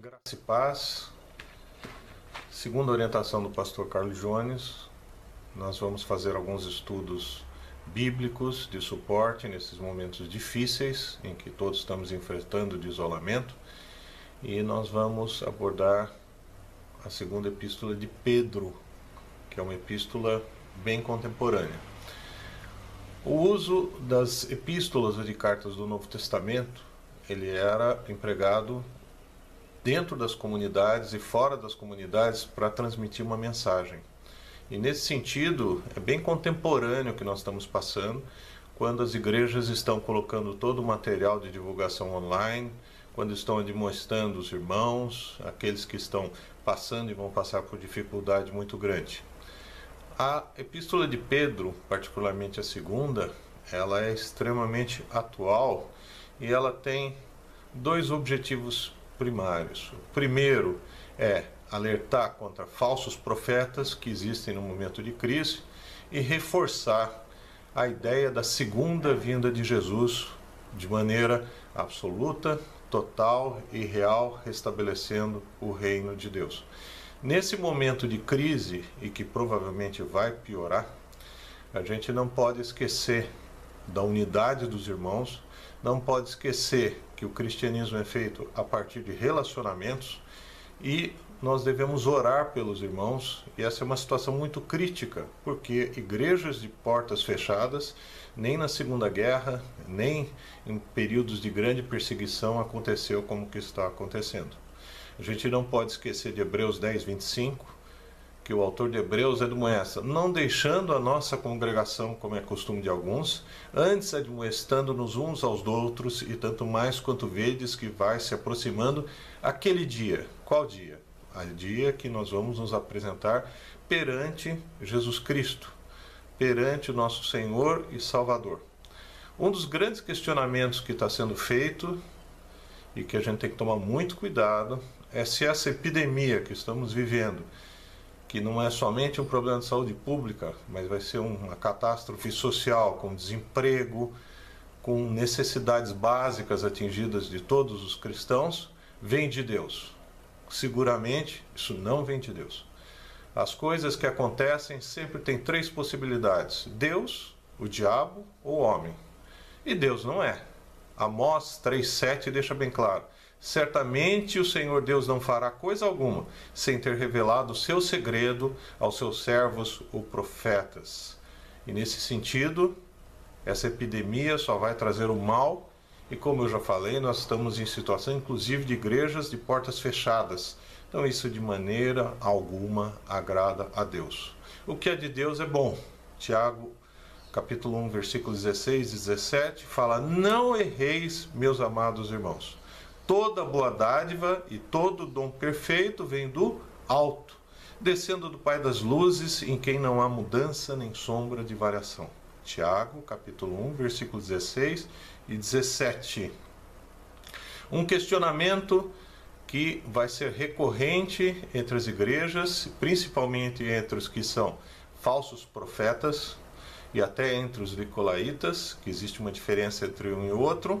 Graça e paz. Segundo a orientação do pastor Carlos Jones, nós vamos fazer alguns estudos bíblicos de suporte nesses momentos difíceis em que todos estamos enfrentando de isolamento, e nós vamos abordar a segunda epístola de Pedro, que é uma epístola bem contemporânea. O uso das epístolas ou de cartas do Novo Testamento, ele era empregado dentro das comunidades e fora das comunidades para transmitir uma mensagem. E nesse sentido, é bem contemporâneo que nós estamos passando, quando as igrejas estão colocando todo o material de divulgação online, quando estão admoestando os irmãos, aqueles que estão passando e vão passar por dificuldade muito grande. A epístola de Pedro, particularmente a segunda, ela é extremamente atual e ela tem dois objetivos primários. O primeiro é alertar contra falsos profetas que existem no momento de crise e reforçar a ideia da segunda vinda de Jesus de maneira absoluta, total e real, restabelecendo o reino de Deus. Nesse momento de crise e que provavelmente vai piorar, a gente não pode esquecer da unidade dos irmãos, não pode esquecer que o cristianismo é feito a partir de relacionamentos e nós devemos orar pelos irmãos, e essa é uma situação muito crítica, porque igrejas de portas fechadas, nem na Segunda Guerra, nem em períodos de grande perseguição aconteceu como que está acontecendo. A gente não pode esquecer de Hebreus 10, 25, que o autor de Hebreus admoesta, não deixando a nossa congregação, como é costume de alguns, antes admoestando-nos uns aos outros, e tanto mais quanto vedes que vai se aproximando aquele dia. Qual dia? O dia que nós vamos nos apresentar perante Jesus Cristo, perante o nosso Senhor e Salvador. Um dos grandes questionamentos que está sendo feito e que a gente tem que tomar muito cuidado é se essa epidemia que estamos vivendo que não é somente um problema de saúde pública, mas vai ser uma catástrofe social, com desemprego, com necessidades básicas atingidas de todos os cristãos, vem de Deus. Seguramente isso não vem de Deus. As coisas que acontecem sempre têm três possibilidades: Deus, o diabo ou o homem. E Deus não é. Amós 3,7 deixa bem claro certamente o Senhor Deus não fará coisa alguma sem ter revelado o seu segredo aos seus servos, os profetas. E nesse sentido, essa epidemia só vai trazer o mal, e como eu já falei, nós estamos em situação inclusive de igrejas de portas fechadas. Então isso de maneira alguma agrada a Deus. O que é de Deus é bom. Tiago capítulo 1, versículos 16 e 17 fala: "Não erreis, meus amados irmãos, Toda boa dádiva e todo dom perfeito vem do alto, descendo do Pai das luzes, em quem não há mudança nem sombra de variação. Tiago, capítulo 1, versículos 16 e 17. Um questionamento que vai ser recorrente entre as igrejas, principalmente entre os que são falsos profetas e até entre os nicolaítas, que existe uma diferença entre um e outro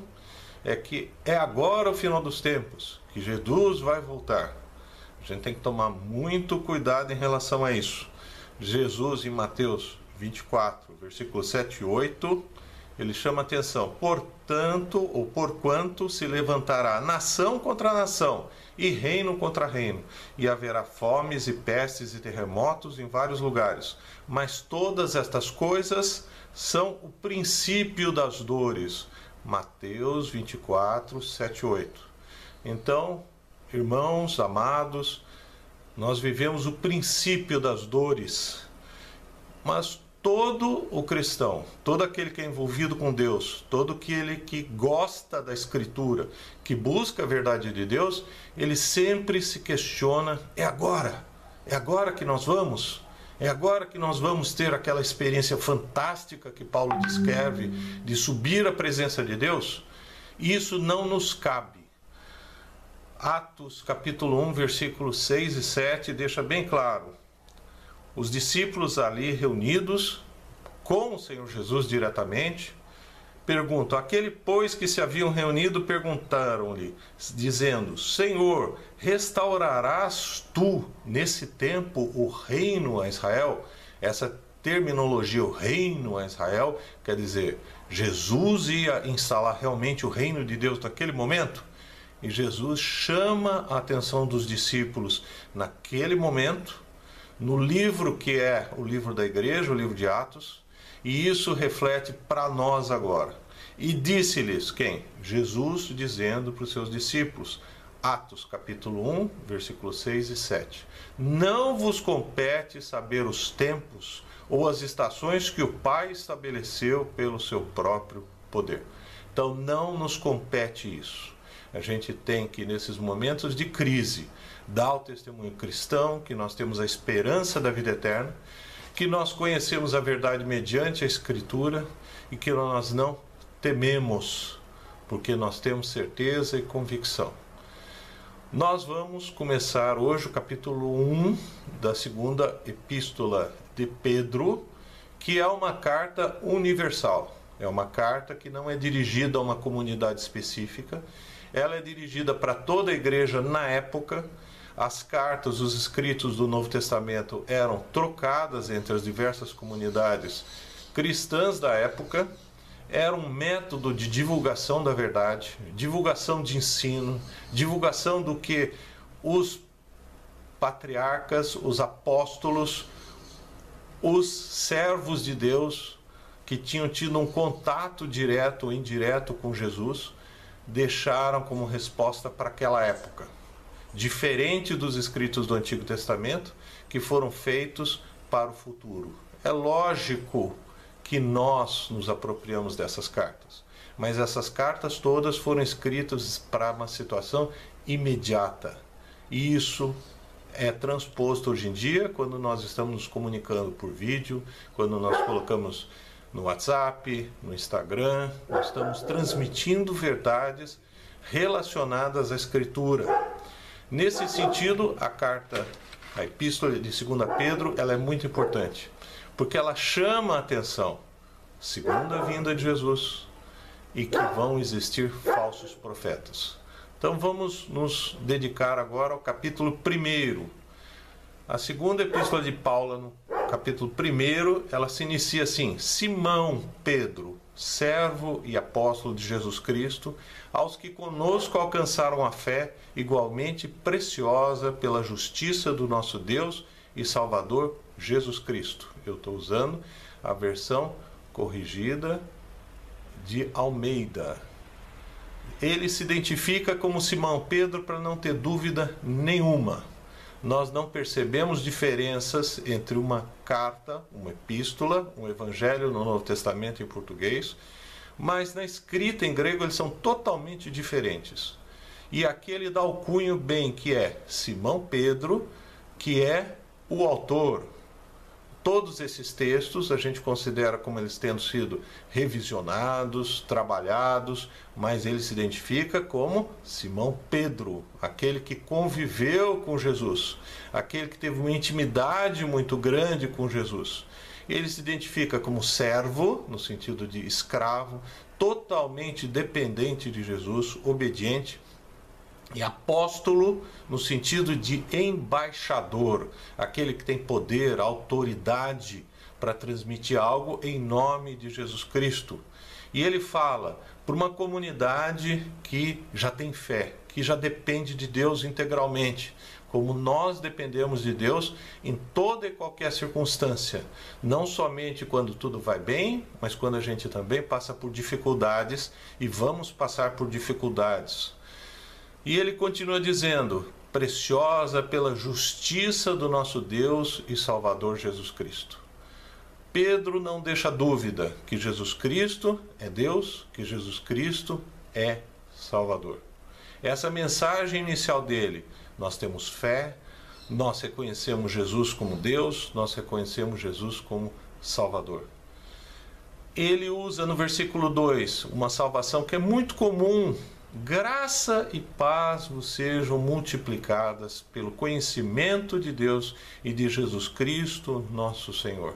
é que é agora o final dos tempos, que Jesus vai voltar. A gente tem que tomar muito cuidado em relação a isso. Jesus, em Mateus 24, versículos 7 e 8, ele chama atenção: portanto, ou porquanto se levantará nação contra nação e reino contra reino, e haverá fomes e pestes e terremotos em vários lugares. Mas todas estas coisas são o princípio das dores. Mateus 24, 7 8. Então, irmãos amados, nós vivemos o princípio das dores, mas todo o cristão, todo aquele que é envolvido com Deus, todo aquele que gosta da Escritura, que busca a verdade de Deus, ele sempre se questiona: é agora? É agora que nós vamos? É agora que nós vamos ter aquela experiência fantástica que Paulo descreve de subir à presença de Deus? Isso não nos cabe. Atos capítulo 1, versículos 6 e 7 deixa bem claro. Os discípulos ali reunidos com o Senhor Jesus diretamente, perguntam: Aquele, pois, que se haviam reunido perguntaram-lhe, dizendo: Senhor, restaurarás tu nesse tempo o reino a Israel? Essa terminologia, o reino a Israel, quer dizer, Jesus ia instalar realmente o reino de Deus naquele momento? E Jesus chama a atenção dos discípulos naquele momento, no livro que é o livro da igreja, o livro de Atos, e isso reflete para nós agora. E disse-lhes quem? Jesus dizendo para os seus discípulos, Atos capítulo 1, versículos 6 e 7. Não vos compete saber os tempos ou as estações que o Pai estabeleceu pelo seu próprio poder. Então não nos compete isso. A gente tem que, nesses momentos de crise, dar o testemunho cristão, que nós temos a esperança da vida eterna, que nós conhecemos a verdade mediante a Escritura e que nós não tememos, porque nós temos certeza e convicção. Nós vamos começar hoje o capítulo 1 da segunda epístola de Pedro, que é uma carta universal. É uma carta que não é dirigida a uma comunidade específica, ela é dirigida para toda a igreja na época. As cartas, os escritos do Novo Testamento eram trocadas entre as diversas comunidades cristãs da época. Era um método de divulgação da verdade, divulgação de ensino, divulgação do que os patriarcas, os apóstolos, os servos de Deus que tinham tido um contato direto ou indireto com Jesus deixaram como resposta para aquela época. Diferente dos escritos do Antigo Testamento, que foram feitos para o futuro. É lógico que nós nos apropriamos dessas cartas, mas essas cartas todas foram escritas para uma situação imediata. E isso é transposto hoje em dia quando nós estamos nos comunicando por vídeo, quando nós colocamos no WhatsApp, no Instagram, nós estamos transmitindo verdades relacionadas à Escritura. Nesse sentido, a carta, a epístola de 2 Pedro, ela é muito importante, porque ela chama a atenção, segunda vinda de Jesus, e que vão existir falsos profetas. Então vamos nos dedicar agora ao capítulo 1. A segunda epístola de Paulo, capítulo 1, ela se inicia assim: Simão Pedro, servo e apóstolo de Jesus Cristo, aos que conosco alcançaram a fé igualmente preciosa pela justiça do nosso Deus e Salvador Jesus Cristo. Eu estou usando a versão corrigida de Almeida. Ele se identifica como Simão Pedro para não ter dúvida nenhuma nós não percebemos diferenças entre uma carta, uma epístola, um evangelho no Novo Testamento em português, mas na escrita em grego eles são totalmente diferentes. E aqui ele dá o cunho bem, que é Simão Pedro, que é o autor, todos esses textos a gente considera como eles tendo sido revisionados, trabalhados, mas ele se identifica como Simão Pedro, aquele que conviveu com Jesus, aquele que teve uma intimidade muito grande com Jesus. Ele se identifica como servo, no sentido de escravo, totalmente dependente de Jesus, obediente e apóstolo no sentido de embaixador, aquele que tem poder, autoridade para transmitir algo em nome de Jesus Cristo. E ele fala para uma comunidade que já tem fé, que já depende de Deus integralmente, como nós dependemos de Deus em toda e qualquer circunstância, não somente quando tudo vai bem, mas quando a gente também passa por dificuldades e vamos passar por dificuldades e ele continua dizendo: preciosa pela justiça do nosso Deus e Salvador Jesus Cristo. Pedro não deixa dúvida que Jesus Cristo é Deus, que Jesus Cristo é Salvador. Essa mensagem inicial dele, nós temos fé, nós reconhecemos Jesus como Deus, nós reconhecemos Jesus como Salvador. Ele usa no versículo 2 uma salvação que é muito comum Graça e paz vos sejam multiplicadas pelo conhecimento de Deus e de Jesus Cristo, nosso Senhor.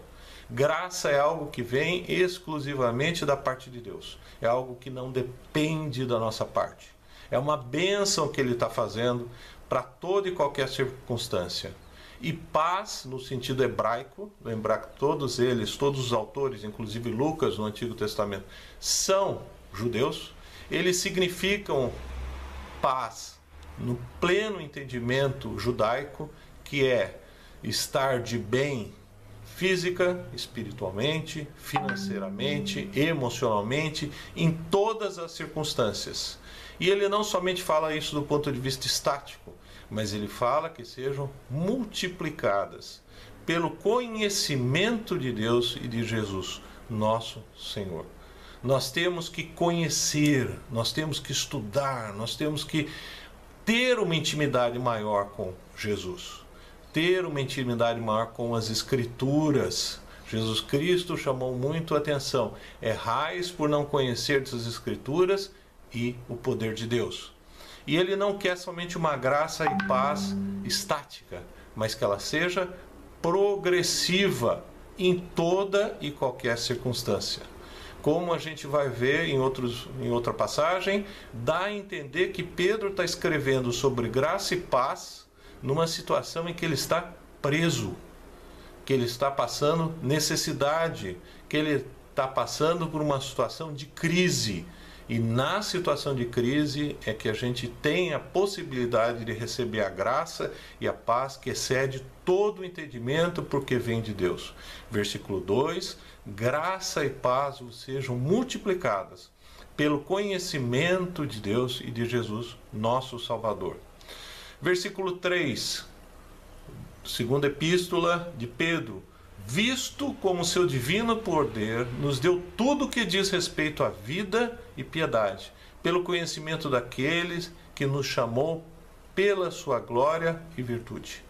Graça é algo que vem exclusivamente da parte de Deus. É algo que não depende da nossa parte. É uma bênção que Ele está fazendo para toda e qualquer circunstância. E paz, no sentido hebraico, lembrar que todos eles, todos os autores, inclusive Lucas no Antigo Testamento, são judeus, eles significam paz no pleno entendimento judaico, que é estar de bem física, espiritualmente, financeiramente, emocionalmente, em todas as circunstâncias. E ele não somente fala isso do ponto de vista estático, mas ele fala que sejam multiplicadas pelo conhecimento de Deus e de Jesus, nosso Senhor. Nós temos que conhecer, nós temos que estudar, nós temos que ter uma intimidade maior com Jesus, ter uma intimidade maior com as Escrituras. Jesus Cristo chamou muito a atenção. Errais por não conhecer as Escrituras e o poder de Deus. E ele não quer somente uma graça e paz estática, mas que ela seja progressiva em toda e qualquer circunstância. Como a gente vai ver em, outros, em outra passagem, dá a entender que Pedro está escrevendo sobre graça e paz numa situação em que ele está preso, que ele está passando necessidade, que ele está passando por uma situação de crise e na situação de crise é que a gente tem a possibilidade de receber a graça e a paz que excede todo o entendimento, porque vem de Deus. Versículo 2: graça e paz sejam multiplicadas pelo conhecimento de Deus e de Jesus, nosso Salvador. Versículo 3, segunda epístola de Pedro visto como seu divino poder, nos deu tudo o que diz respeito à vida e piedade, pelo conhecimento daqueles que nos chamou pela sua glória e virtude.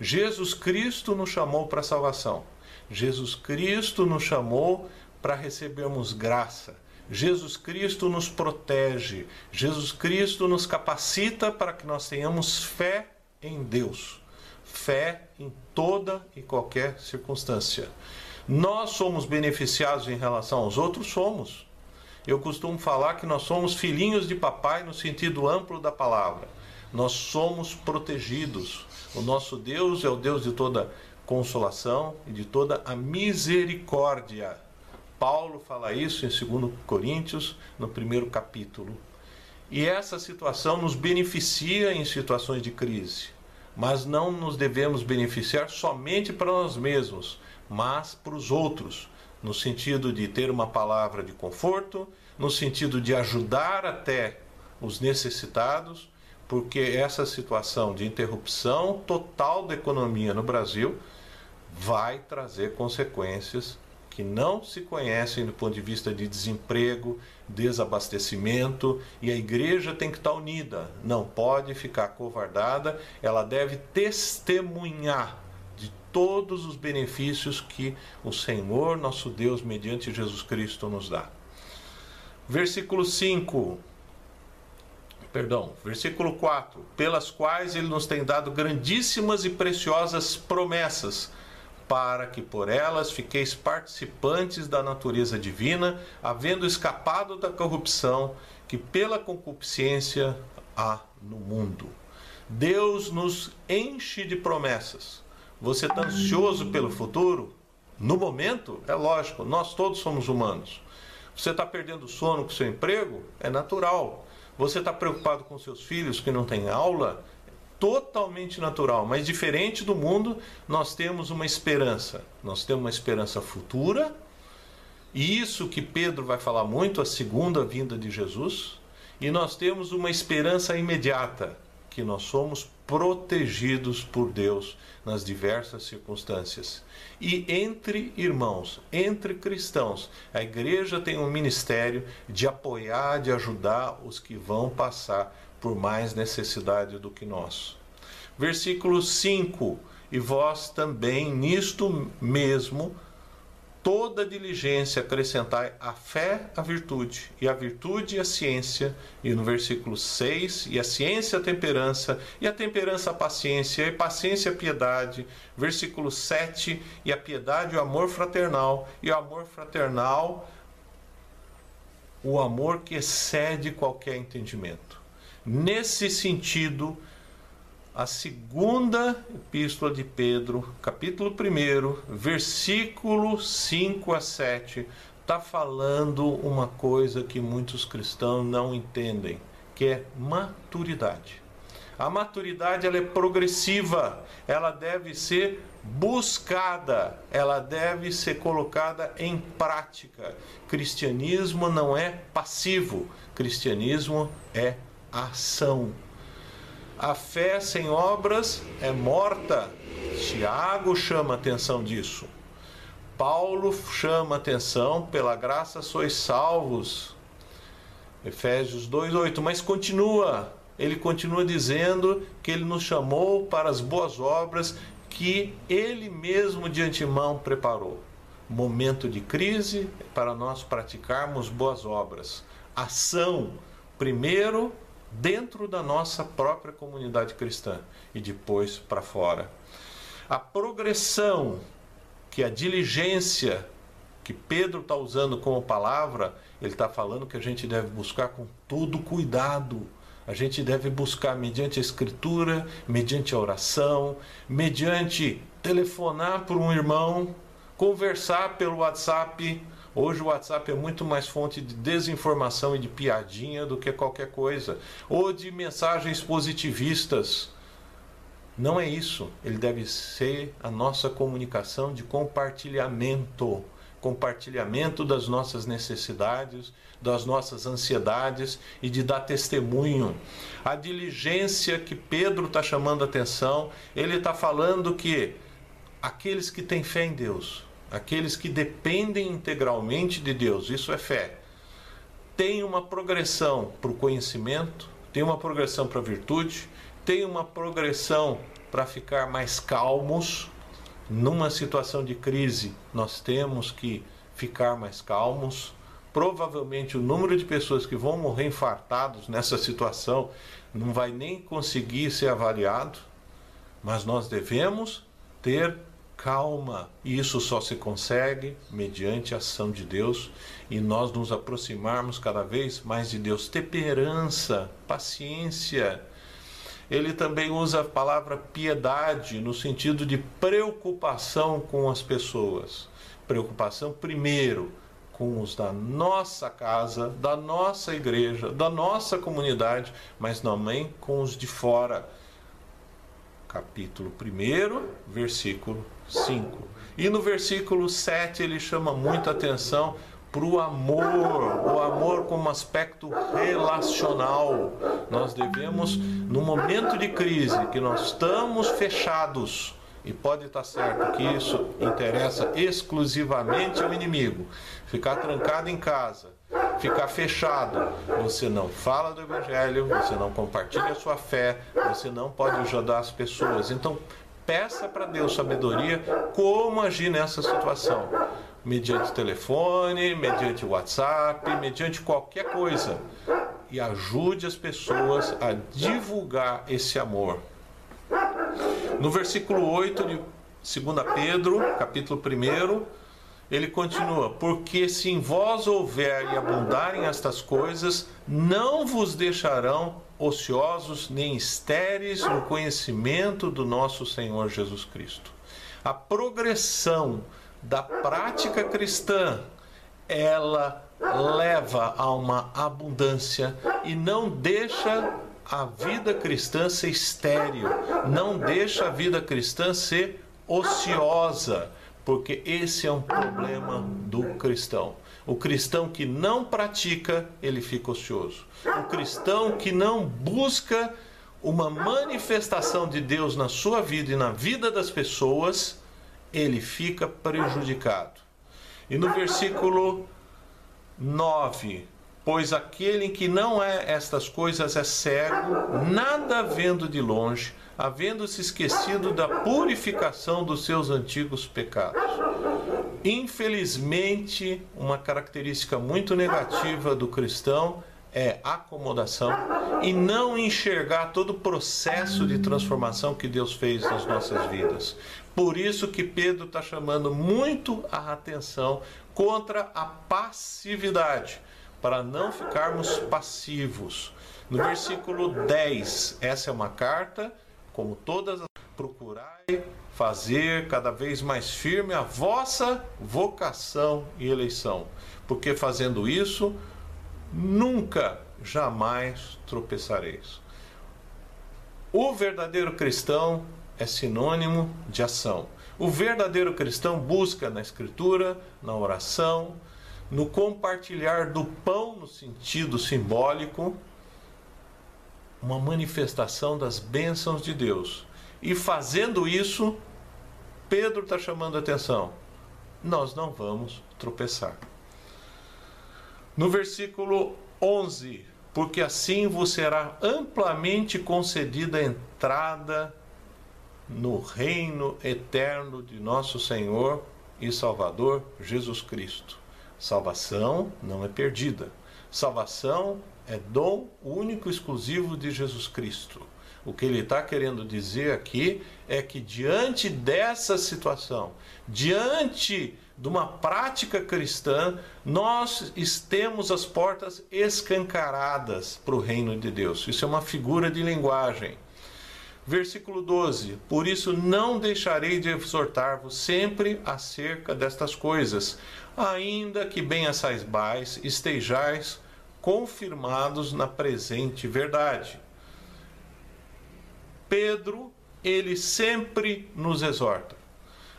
Jesus Cristo nos chamou para a salvação. Jesus Cristo nos chamou para recebermos graça. Jesus Cristo nos protege. Jesus Cristo nos capacita para que nós tenhamos fé em Deus fé em toda e qualquer circunstância. Nós somos beneficiados em relação aos outros? Somos. Eu costumo falar que nós somos filhinhos de papai no sentido amplo da palavra. Nós somos protegidos. O nosso Deus é o Deus de toda consolação e de toda a misericórdia. Paulo fala isso em 2 Coríntios, no primeiro capítulo. E essa situação nos beneficia em situações de crise mas não nos devemos beneficiar somente para nós mesmos, mas para os outros, no sentido de ter uma palavra de conforto, no sentido de ajudar até os necessitados, porque essa situação de interrupção total da economia no Brasil vai trazer consequências que não se conhecem do ponto de vista de desemprego, desabastecimento, e a igreja tem que estar unida, não pode ficar covardada, ela deve testemunhar de todos os benefícios que o Senhor, nosso Deus, mediante Jesus Cristo, nos dá. Versículo 5. Perdão, versículo 4: pelas quais ele nos tem dado grandíssimas e preciosas promessas para que por elas fiqueis participantes da natureza divina, havendo escapado da corrupção que pela concupiscência há no mundo. Deus nos enche de promessas. Você está ansioso pelo futuro? No momento, é lógico, nós todos somos humanos. Você está perdendo sono com seu emprego? É natural. Você está preocupado com seus filhos que não têm aula? Totalmente natural, mas diferente do mundo, nós temos uma esperança. Nós temos uma esperança futura. E isso que Pedro vai falar muito, a segunda vinda de Jesus, e nós temos uma esperança imediata, que nós somos protegidos por Deus nas diversas circunstâncias. E entre irmãos, entre cristãos, a igreja tem um ministério de apoiar, de ajudar os que vão passar por mais necessidade do que nós. Versículo 5: E vós também nisto mesmo toda diligência acrescentai a fé, a virtude, e a virtude a ciência, e no versículo 6, e a ciência a temperança, e a temperança a paciência, e paciência a piedade, versículo 7, e a piedade o amor fraternal, e o amor fraternal o amor que excede qualquer entendimento. Nesse sentido, a segunda epístola de Pedro, capítulo 1, versículo 5 a 7, está falando uma coisa que muitos cristãos não entendem, que é maturidade. A maturidade ela é progressiva, ela deve ser buscada, ela deve ser colocada em prática. Cristianismo não é passivo, cristianismo é ação. A fé sem obras é morta. Tiago chama atenção disso. Paulo chama atenção, pela graça sois salvos. Efésios 2:8, mas continua, ele continua dizendo que ele nos chamou para as boas obras que ele mesmo de antemão preparou. Momento de crise para nós praticarmos boas obras. Ação, primeiro dentro da nossa própria comunidade cristã e depois para fora. A progressão que a diligência que Pedro está usando como palavra, ele está falando que a gente deve buscar com todo cuidado. A gente deve buscar mediante a escritura, mediante a oração, mediante telefonar para um irmão, conversar pelo WhatsApp, Hoje o WhatsApp é muito mais fonte de desinformação e de piadinha do que qualquer coisa, ou de mensagens positivistas. Não é isso. Ele deve ser a nossa comunicação de compartilhamento compartilhamento das nossas necessidades, das nossas ansiedades e de dar testemunho. A diligência que Pedro está chamando a atenção, ele está falando que aqueles que têm fé em Deus, aqueles que dependem integralmente de Deus, isso é fé, tem uma progressão para o conhecimento, tem uma progressão para a virtude, tem uma progressão para ficar mais calmos. Numa situação de crise, nós temos que ficar mais calmos. Provavelmente o número de pessoas que vão morrer infartados nessa situação não vai nem conseguir ser avaliado, mas nós devemos ter calma. E isso só se consegue mediante a ação de Deus e nós nos aproximarmos cada vez mais de Deus. Temperança, paciência. Ele também usa a palavra piedade no sentido de preocupação com as pessoas. Preocupação, primeiro, com os da nossa casa, da nossa igreja, da nossa comunidade, mas também com os de fora. Capítulo 1, versículo 5. E no versículo 7 ele chama muita atenção para o amor, o amor como aspecto relacional. Nós devemos, no momento de crise, que nós estamos fechados, e pode estar certo que isso interessa exclusivamente ao inimigo, ficar trancado em casa, ficar fechado, você não fala do evangelho, você não compartilha a sua fé, você não pode ajudar as pessoas. Então, peça para Deus sabedoria como agir nessa situação. Mediante telefone, mediante WhatsApp, mediante qualquer coisa. E ajude as pessoas a divulgar esse amor. No versículo 8 de 2 Pedro, capítulo 1, ele continua: Porque se em vós houver e abundarem estas coisas, não vos deixarão ociosos nem estéreis no conhecimento do nosso Senhor Jesus Cristo. A progressão da prática cristã, ela leva a uma abundância e não deixa a vida cristã ser estéril, não deixa a vida cristã ser ociosa, porque esse é um problema do cristão. O cristão que não pratica, ele fica ocioso. O cristão que não busca uma manifestação de Deus na sua vida e na vida das pessoas, ele fica prejudicado. E no versículo 9, pois aquele que não é estas coisas é cego, nada vendo de longe, havendo se esquecido da purificação dos seus antigos pecados. Infelizmente, uma característica muito negativa do cristão é acomodação e não enxergar todo o processo de transformação que Deus fez nas nossas vidas. Por isso que Pedro está chamando muito a atenção contra a passividade, para não ficarmos passivos. No versículo 10, essa é uma carta, como todas as procurai fazer cada vez mais firme a vossa vocação e eleição, porque fazendo isso, nunca, jamais tropeçareis. O verdadeiro cristão é sinônimo de ação. O verdadeiro cristão busca na Escritura, na oração, no compartilhar do pão no sentido simbólico, uma manifestação das bênçãos de Deus e fazendo isso, Pedro está chamando a atenção. Nós não vamos tropeçar. No versículo 11: Porque assim vos será amplamente concedida a entrada no reino eterno de nosso Senhor e Salvador Jesus Cristo. Salvação não é perdida. Salvação é dom único exclusivo de Jesus Cristo. O que ele está querendo dizer aqui é que, diante dessa situação, diante de uma prática cristã, nós temos as portas escancaradas para o reino de Deus. Isso é uma figura de linguagem. Versículo 12: Por isso não deixarei de exortar-vos sempre acerca destas coisas, ainda que bem as saibais, estejais confirmados na presente verdade Pedro, ele sempre nos exorta.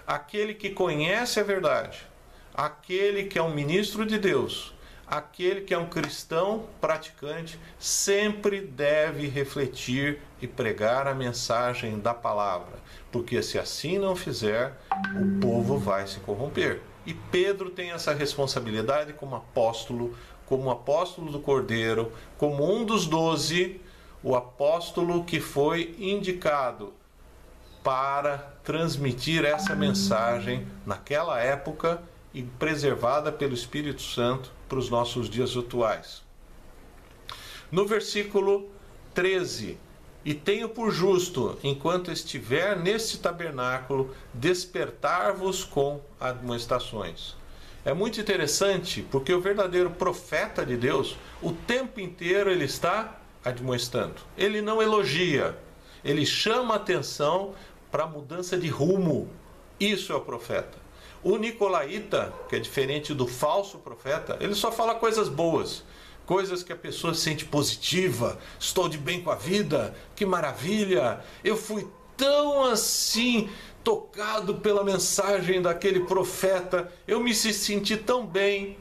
Aquele que conhece a verdade, aquele que é um ministro de Deus, aquele que é um cristão praticante, sempre deve refletir e pregar a mensagem da palavra, porque se assim não fizer, o povo vai se corromper. E Pedro tem essa responsabilidade como apóstolo, como apóstolo do Cordeiro, como um dos doze o apóstolo que foi indicado para transmitir essa mensagem naquela época e preservada pelo Espírito Santo para os nossos dias atuais. No versículo 13: E tenho por justo, enquanto estiver neste tabernáculo, despertar-vos com admoestações. É muito interessante porque o verdadeiro profeta de Deus, o tempo inteiro ele está admoestando. Ele não elogia, ele chama atenção para a mudança de rumo. Isso é o profeta. O nicolaíta, que é diferente do falso profeta, ele só fala coisas boas, coisas que a pessoa sente positiva, estou de bem com a vida, que maravilha, eu fui tão assim tocado pela mensagem daquele profeta, eu me senti tão bem.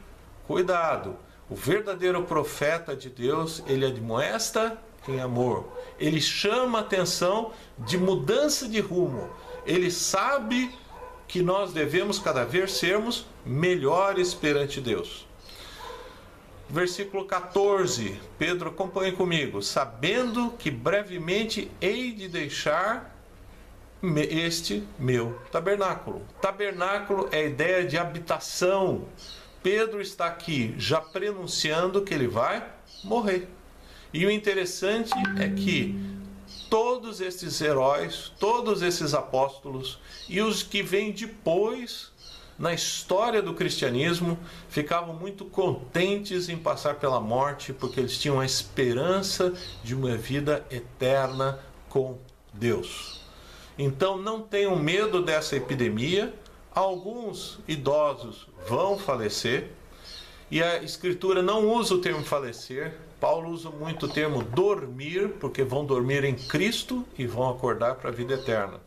Cuidado, o verdadeiro profeta de Deus, ele admoesta em amor. Ele chama a atenção de mudança de rumo. Ele sabe que nós devemos cada vez sermos melhores perante Deus. Versículo 14, Pedro acompanhe comigo. Sabendo que brevemente hei de deixar este meu tabernáculo. Tabernáculo é a ideia de habitação Pedro está aqui já prenunciando que ele vai morrer. E o interessante é que todos esses heróis, todos esses apóstolos e os que vêm depois na história do cristianismo ficavam muito contentes em passar pela morte porque eles tinham a esperança de uma vida eterna com Deus. Então não tenham medo dessa epidemia, Alguns idosos vão falecer e a Escritura não usa o termo falecer. Paulo usa muito o termo dormir, porque vão dormir em Cristo e vão acordar para a vida eterna.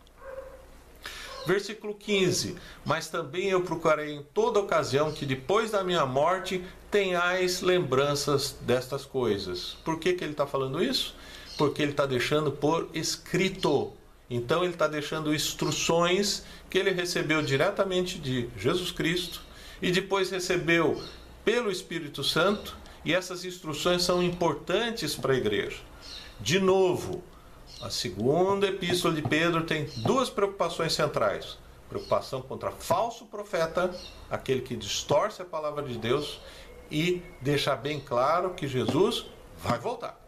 Versículo 15: Mas também eu procurarei em toda ocasião que depois da minha morte tenhais lembranças destas coisas. Por que, que ele está falando isso? Porque ele está deixando por escrito então ele está deixando instruções que ele recebeu diretamente de Jesus Cristo e depois recebeu pelo Espírito Santo, e essas instruções são importantes para a igreja. De novo, a segunda epístola de Pedro tem duas preocupações centrais: preocupação contra falso profeta, aquele que distorce a palavra de Deus e deixar bem claro que Jesus vai voltar.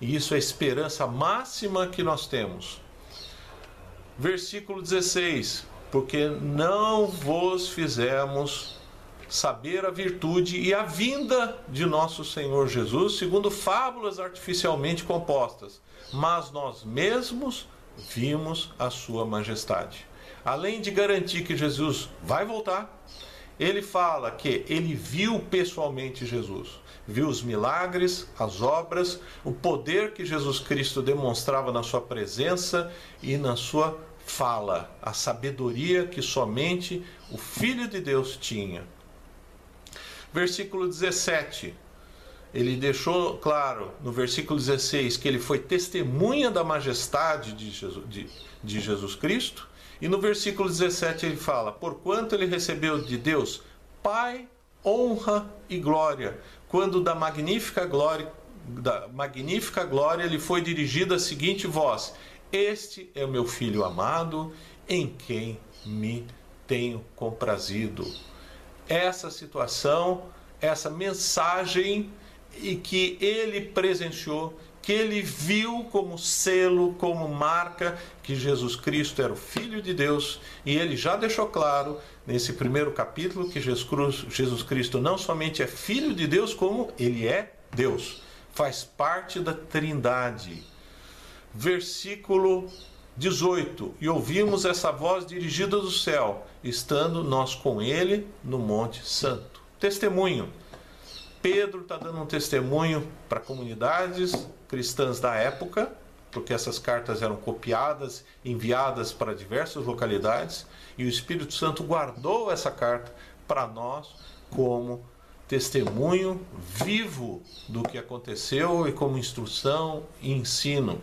E isso é a esperança máxima que nós temos. Versículo 16: Porque não vos fizemos saber a virtude e a vinda de nosso Senhor Jesus, segundo fábulas artificialmente compostas, mas nós mesmos vimos a sua majestade. Além de garantir que Jesus vai voltar, ele fala que ele viu pessoalmente Jesus, viu os milagres, as obras, o poder que Jesus Cristo demonstrava na sua presença e na sua fala, a sabedoria que somente o Filho de Deus tinha. Versículo 17. Ele deixou claro no versículo 16 que ele foi testemunha da majestade de Jesus, de, de Jesus Cristo e no versículo 17 ele fala: Porquanto ele recebeu de Deus Pai, honra e glória, quando da magnífica glória, da magnífica glória lhe foi dirigida a seguinte voz: Este é o meu filho amado, em quem me tenho comprazido. Essa situação, essa mensagem e que ele presenciou que ele viu como selo, como marca que Jesus Cristo era o Filho de Deus, e ele já deixou claro nesse primeiro capítulo que Jesus Cristo não somente é Filho de Deus, como ele é Deus, faz parte da Trindade. Versículo 18: E ouvimos essa voz dirigida do céu, estando nós com ele no Monte Santo. Testemunho. Pedro está dando um testemunho para comunidades cristãs da época, porque essas cartas eram copiadas, enviadas para diversas localidades, e o Espírito Santo guardou essa carta para nós como testemunho vivo do que aconteceu e como instrução e ensino.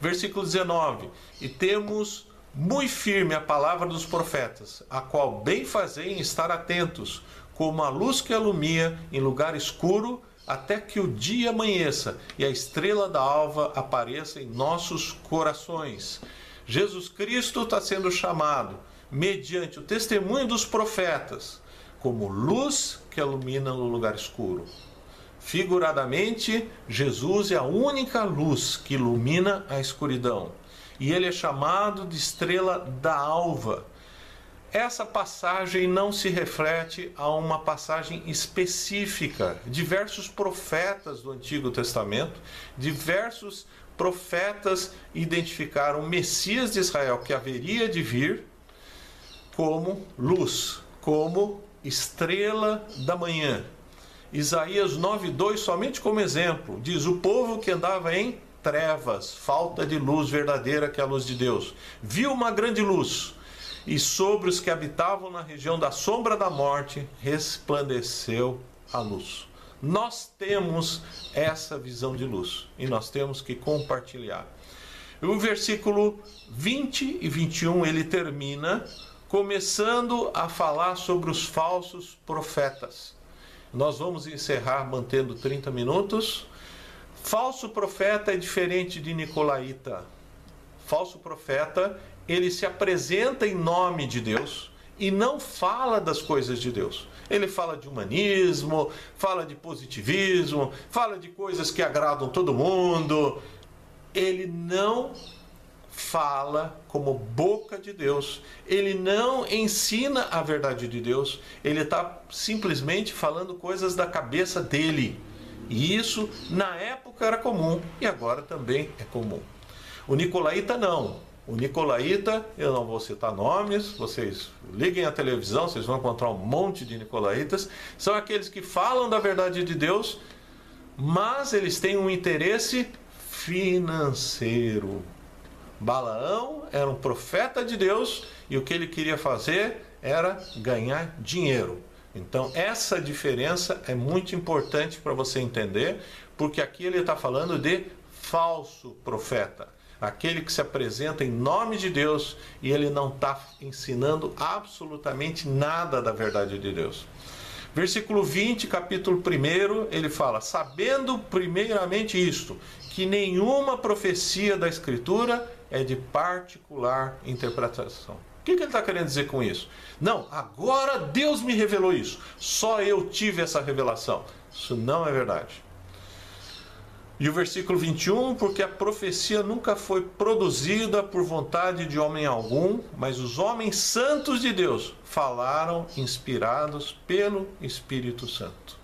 Versículo 19: E temos muito firme a palavra dos profetas, a qual bem fazem estar atentos, como a luz que alumia em lugar escuro até que o dia amanheça e a estrela da alva apareça em nossos corações. Jesus Cristo está sendo chamado, mediante o testemunho dos profetas, como luz que ilumina no lugar escuro. Figuradamente, Jesus é a única luz que ilumina a escuridão. E ele é chamado de estrela da alva essa passagem não se reflete a uma passagem específica. Diversos profetas do Antigo Testamento, diversos profetas identificaram o Messias de Israel que haveria de vir como luz, como estrela da manhã. Isaías 9:2 somente como exemplo, diz o povo que andava em trevas, falta de luz verdadeira que é a luz de Deus, viu uma grande luz e sobre os que habitavam na região da sombra da morte resplandeceu a luz. Nós temos essa visão de luz e nós temos que compartilhar. O versículo 20 e 21 ele termina começando a falar sobre os falsos profetas. Nós vamos encerrar mantendo 30 minutos. Falso profeta é diferente de nicolaíta. Falso profeta ele se apresenta em nome de Deus e não fala das coisas de Deus. Ele fala de humanismo, fala de positivismo, fala de coisas que agradam todo mundo. Ele não fala como boca de Deus, ele não ensina a verdade de Deus, ele está simplesmente falando coisas da cabeça dele. E isso na época era comum e agora também é comum. O Nicolaíta não. O Nicolaíta, eu não vou citar nomes, vocês liguem a televisão, vocês vão encontrar um monte de Nicolaitas. São aqueles que falam da verdade de Deus, mas eles têm um interesse financeiro. Balaão era um profeta de Deus e o que ele queria fazer era ganhar dinheiro. Então, essa diferença é muito importante para você entender, porque aqui ele está falando de falso profeta aquele que se apresenta em nome de Deus e ele não está ensinando absolutamente nada da verdade de Deus. Versículo 20, capítulo 1, ele fala: Sabendo primeiramente isto, que nenhuma profecia da Escritura é de particular interpretação. O que, que ele está querendo dizer com isso? Não, agora Deus me revelou isso. Só eu tive essa revelação. Isso não é verdade. E o versículo 21, porque a profecia nunca foi produzida por vontade de homem algum, mas os homens santos de Deus falaram inspirados pelo Espírito Santo.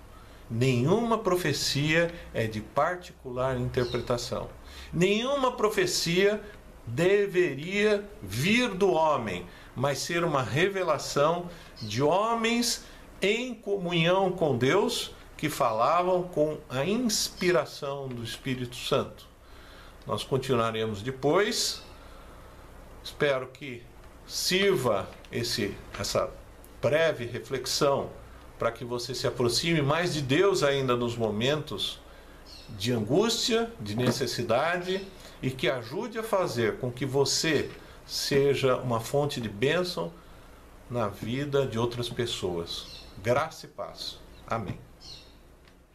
Nenhuma profecia é de particular interpretação. Nenhuma profecia deveria vir do homem, mas ser uma revelação de homens em comunhão com Deus que falavam com a inspiração do Espírito Santo. Nós continuaremos depois. Espero que sirva esse, essa breve reflexão para que você se aproxime mais de Deus ainda nos momentos de angústia, de necessidade e que ajude a fazer com que você seja uma fonte de bênção na vida de outras pessoas. Graça e paz. Amém.